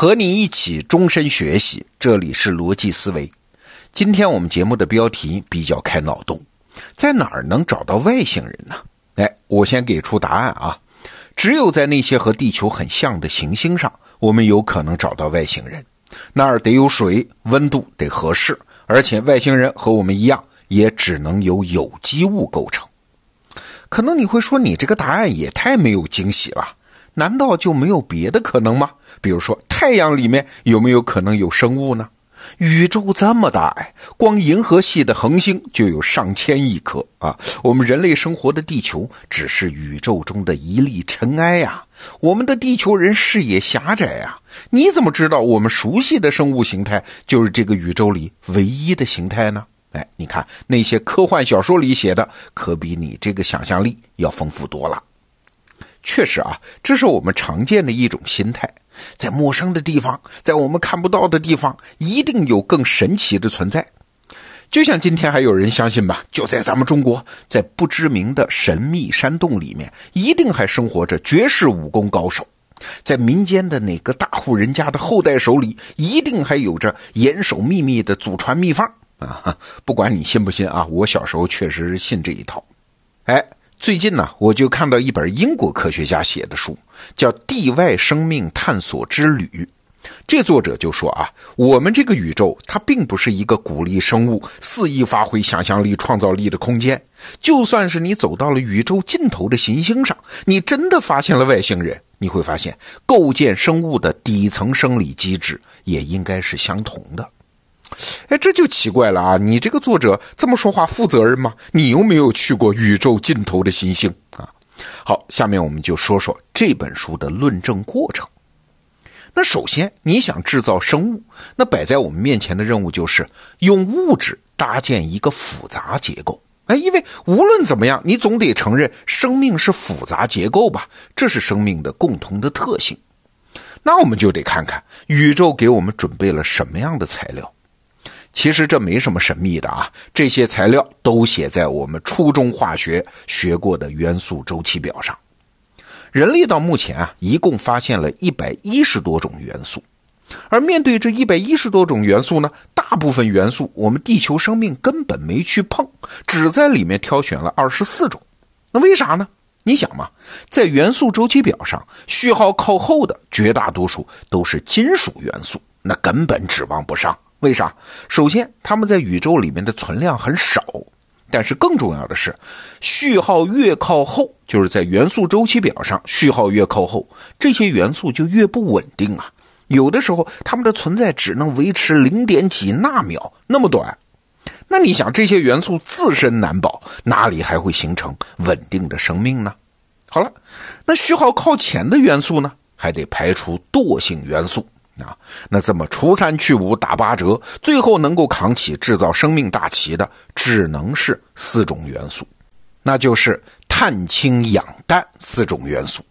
和你一起终身学习，这里是逻辑思维。今天我们节目的标题比较开脑洞，在哪儿能找到外星人呢？哎，我先给出答案啊，只有在那些和地球很像的行星上，我们有可能找到外星人。那儿得有水，温度得合适，而且外星人和我们一样，也只能由有机物构成。可能你会说，你这个答案也太没有惊喜了。难道就没有别的可能吗？比如说，太阳里面有没有可能有生物呢？宇宙这么大，哎，光银河系的恒星就有上千亿颗啊！我们人类生活的地球只是宇宙中的一粒尘埃呀！我们的地球人视野狭窄呀！你怎么知道我们熟悉的生物形态就是这个宇宙里唯一的形态呢？哎，你看那些科幻小说里写的，可比你这个想象力要丰富多了。确实啊，这是我们常见的一种心态，在陌生的地方，在我们看不到的地方，一定有更神奇的存在。就像今天还有人相信吧，就在咱们中国，在不知名的神秘山洞里面，一定还生活着绝世武功高手；在民间的哪个大户人家的后代手里，一定还有着严守秘密的祖传秘方啊！不管你信不信啊，我小时候确实信这一套。哎。最近呢，我就看到一本英国科学家写的书，叫《地外生命探索之旅》。这作者就说啊，我们这个宇宙它并不是一个鼓励生物肆意发挥想象力、创造力的空间。就算是你走到了宇宙尽头的行星上，你真的发现了外星人，你会发现构建生物的底层生理机制也应该是相同的。哎，这就奇怪了啊！你这个作者这么说话负责任吗？你又没有去过宇宙尽头的行星啊？好，下面我们就说说这本书的论证过程。那首先，你想制造生物，那摆在我们面前的任务就是用物质搭建一个复杂结构。哎，因为无论怎么样，你总得承认生命是复杂结构吧？这是生命的共同的特性。那我们就得看看宇宙给我们准备了什么样的材料。其实这没什么神秘的啊，这些材料都写在我们初中化学学过的元素周期表上。人类到目前啊，一共发现了一百一十多种元素，而面对这一百一十多种元素呢，大部分元素我们地球生命根本没去碰，只在里面挑选了二十四种。那为啥呢？你想嘛，在元素周期表上序号靠后的绝大多数都是金属元素，那根本指望不上。为啥？首先，它们在宇宙里面的存量很少，但是更重要的是，序号越靠后，就是在元素周期表上序号越靠后，这些元素就越不稳定啊。有的时候，它们的存在只能维持零点几纳秒那么短。那你想，这些元素自身难保，哪里还会形成稳定的生命呢？好了，那序号靠前的元素呢，还得排除惰性元素。啊，那这么除三去五打八折，最后能够扛起制造生命大旗的，只能是四种元素，那就是碳、氢、氧、氮四种元素。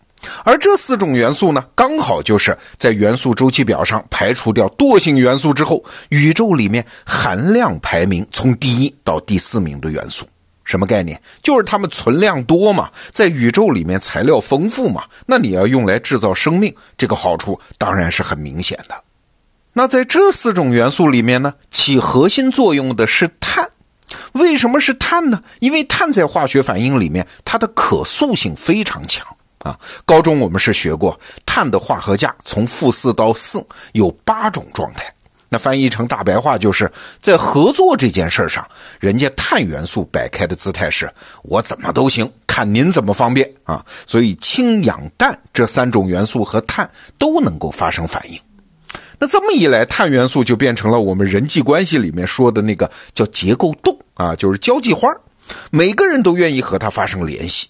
而这四种元素呢，刚好就是在元素周期表上排除掉惰性元素之后，宇宙里面含量排名从第一到第四名的元素。什么概念？就是它们存量多嘛，在宇宙里面材料丰富嘛，那你要用来制造生命，这个好处当然是很明显的。那在这四种元素里面呢，起核心作用的是碳。为什么是碳呢？因为碳在化学反应里面，它的可塑性非常强啊。高中我们是学过，碳的化合价从负四到四有八种状态。那翻译成大白话，就是在合作这件事上，人家碳元素摆开的姿态是：我怎么都行，看您怎么方便啊！所以氢、氧、氮这三种元素和碳都能够发生反应。那这么一来，碳元素就变成了我们人际关系里面说的那个叫结构洞啊，就是交际花，每个人都愿意和它发生联系。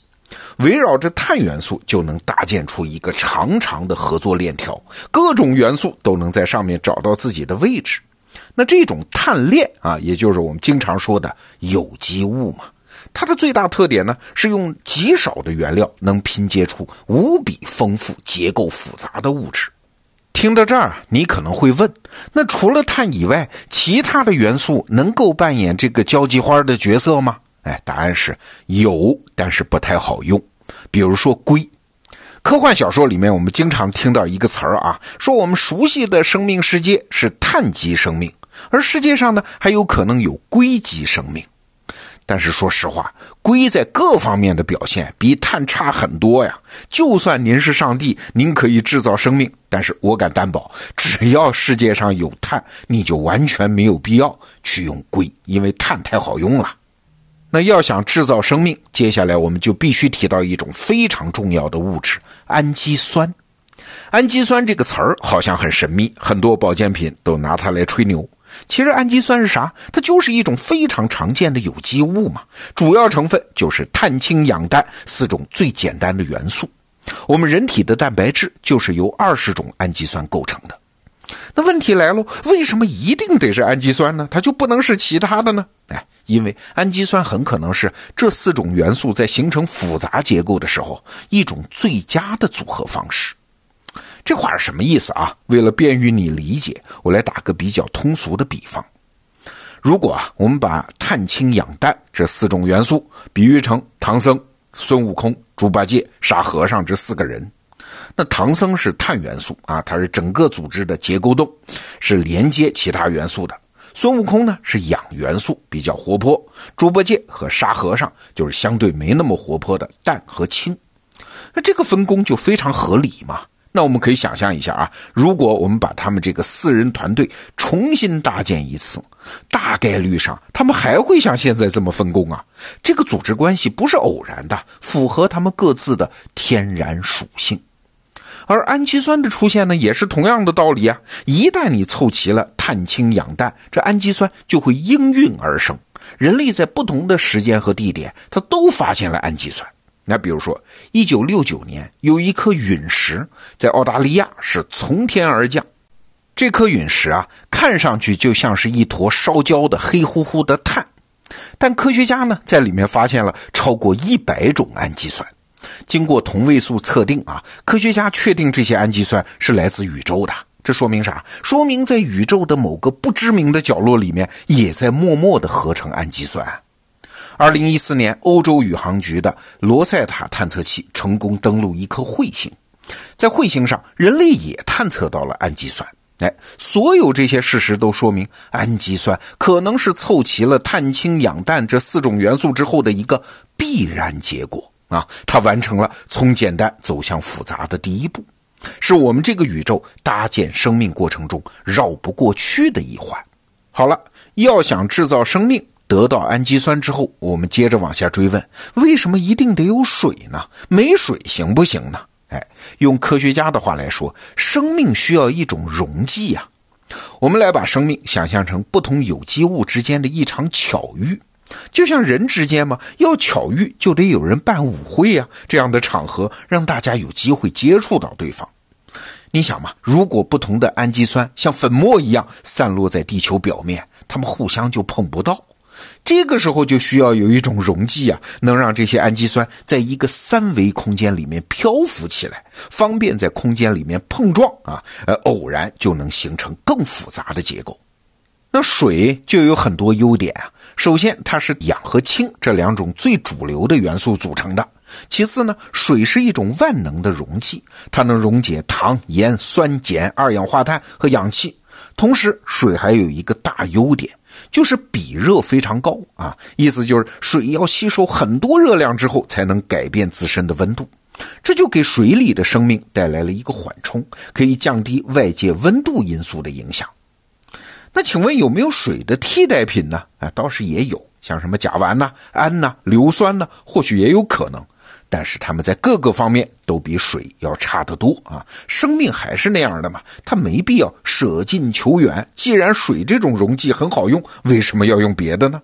围绕着碳元素，就能搭建出一个长长的合作链条，各种元素都能在上面找到自己的位置。那这种碳链啊，也就是我们经常说的有机物嘛。它的最大特点呢，是用极少的原料能拼接出无比丰富、结构复杂的物质。听到这儿，你可能会问：那除了碳以外，其他的元素能够扮演这个交际花的角色吗？哎，答案是有，但是不太好用。比如说硅，科幻小说里面，我们经常听到一个词儿啊，说我们熟悉的生命世界是碳基生命，而世界上呢还有可能有硅基生命。但是说实话，硅在各方面的表现比碳差很多呀。就算您是上帝，您可以制造生命，但是我敢担保，只要世界上有碳，你就完全没有必要去用硅，因为碳太好用了。那要想制造生命，接下来我们就必须提到一种非常重要的物质——氨基酸。氨基酸这个词儿好像很神秘，很多保健品都拿它来吹牛。其实氨基酸是啥？它就是一种非常常见的有机物嘛，主要成分就是碳、氢、氧、氮四种最简单的元素。我们人体的蛋白质就是由二十种氨基酸构成的。那问题来了，为什么一定得是氨基酸呢？它就不能是其他的呢？哎，因为氨基酸很可能是这四种元素在形成复杂结构的时候一种最佳的组合方式。这话是什么意思啊？为了便于你理解，我来打个比较通俗的比方。如果啊，我们把碳、氢、氧、氮这四种元素比喻成唐僧、孙悟空、猪八戒、沙和尚这四个人。那唐僧是碳元素啊，它是整个组织的结构洞，是连接其他元素的。孙悟空呢是氧元素，比较活泼。猪八戒和沙和尚就是相对没那么活泼的氮和氢。那这个分工就非常合理嘛。那我们可以想象一下啊，如果我们把他们这个四人团队重新搭建一次，大概率上他们还会像现在这么分工啊。这个组织关系不是偶然的，符合他们各自的天然属性。而氨基酸的出现呢，也是同样的道理啊。一旦你凑齐了碳、氢、氧、氮，这氨基酸就会应运而生。人类在不同的时间和地点，它都发现了氨基酸。那比如说，一九六九年有一颗陨石在澳大利亚是从天而降，这颗陨石啊，看上去就像是一坨烧焦的黑乎乎的碳，但科学家呢在里面发现了超过一百种氨基酸。经过同位素测定啊，科学家确定这些氨基酸是来自宇宙的。这说明啥？说明在宇宙的某个不知名的角落里面，也在默默的合成氨基酸。二零一四年，欧洲宇航局的罗塞塔探测器成功登陆一颗彗星，在彗星上，人类也探测到了氨基酸。哎，所有这些事实都说明，氨基酸可能是凑齐了碳、氢、氧、氮这四种元素之后的一个必然结果。啊，它完成了从简单走向复杂的第一步，是我们这个宇宙搭建生命过程中绕不过去的一环。好了，要想制造生命，得到氨基酸之后，我们接着往下追问：为什么一定得有水呢？没水行不行呢？哎，用科学家的话来说，生命需要一种溶剂呀。我们来把生命想象成不同有机物之间的一场巧遇。就像人之间嘛，要巧遇就得有人办舞会呀，这样的场合让大家有机会接触到对方。你想嘛，如果不同的氨基酸像粉末一样散落在地球表面，它们互相就碰不到。这个时候就需要有一种溶剂啊，能让这些氨基酸在一个三维空间里面漂浮起来，方便在空间里面碰撞啊，呃，偶然就能形成更复杂的结构。那水就有很多优点啊。首先，它是氧和氢这两种最主流的元素组成的。其次呢，水是一种万能的溶剂，它能溶解糖、盐、酸碱、二氧化碳和氧气。同时，水还有一个大优点，就是比热非常高啊，意思就是水要吸收很多热量之后才能改变自身的温度，这就给水里的生命带来了一个缓冲，可以降低外界温度因素的影响。那请问有没有水的替代品呢？啊，倒是也有，像什么甲烷呐、氨呐、硫酸呢，或许也有可能。但是它们在各个方面都比水要差得多啊。生命还是那样的嘛，它没必要舍近求远。既然水这种溶剂很好用，为什么要用别的呢？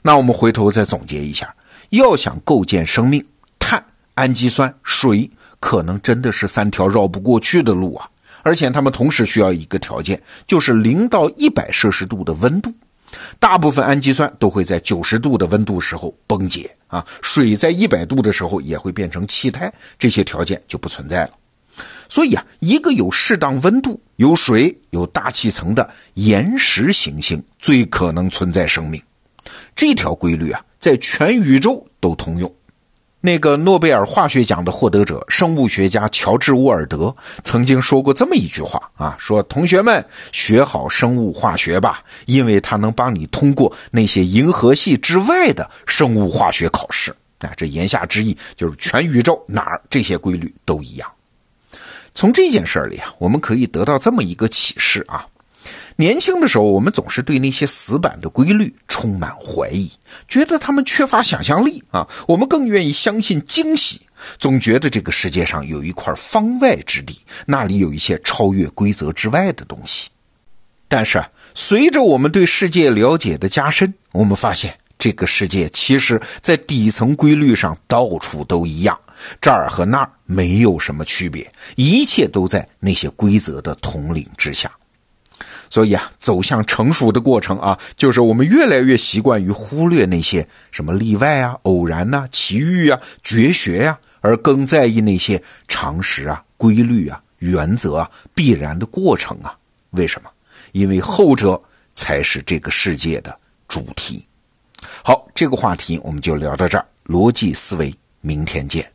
那我们回头再总结一下：要想构建生命，碳、氨基酸、水，可能真的是三条绕不过去的路啊。而且它们同时需要一个条件，就是零到一百摄氏度的温度。大部分氨基酸都会在九十度的温度时候崩解啊，水在一百度的时候也会变成气态，这些条件就不存在了。所以啊，一个有适当温度、有水、有大气层的岩石行星最可能存在生命。这条规律啊，在全宇宙都通用。那个诺贝尔化学奖的获得者，生物学家乔治·沃尔德曾经说过这么一句话啊：说同学们学好生物化学吧，因为它能帮你通过那些银河系之外的生物化学考试。啊，这言下之意就是全宇宙哪儿这些规律都一样。从这件事儿里啊，我们可以得到这么一个启示啊。年轻的时候，我们总是对那些死板的规律充满怀疑，觉得他们缺乏想象力啊。我们更愿意相信惊喜，总觉得这个世界上有一块方外之地，那里有一些超越规则之外的东西。但是，随着我们对世界了解的加深，我们发现这个世界其实在底层规律上到处都一样，这儿和那儿没有什么区别，一切都在那些规则的统领之下。所以啊，走向成熟的过程啊，就是我们越来越习惯于忽略那些什么例外啊、偶然呐、奇遇啊、绝学呀，而更在意那些常识啊、规律啊、原则啊、必然的过程啊。为什么？因为后者才是这个世界的主题。好，这个话题我们就聊到这儿。逻辑思维，明天见。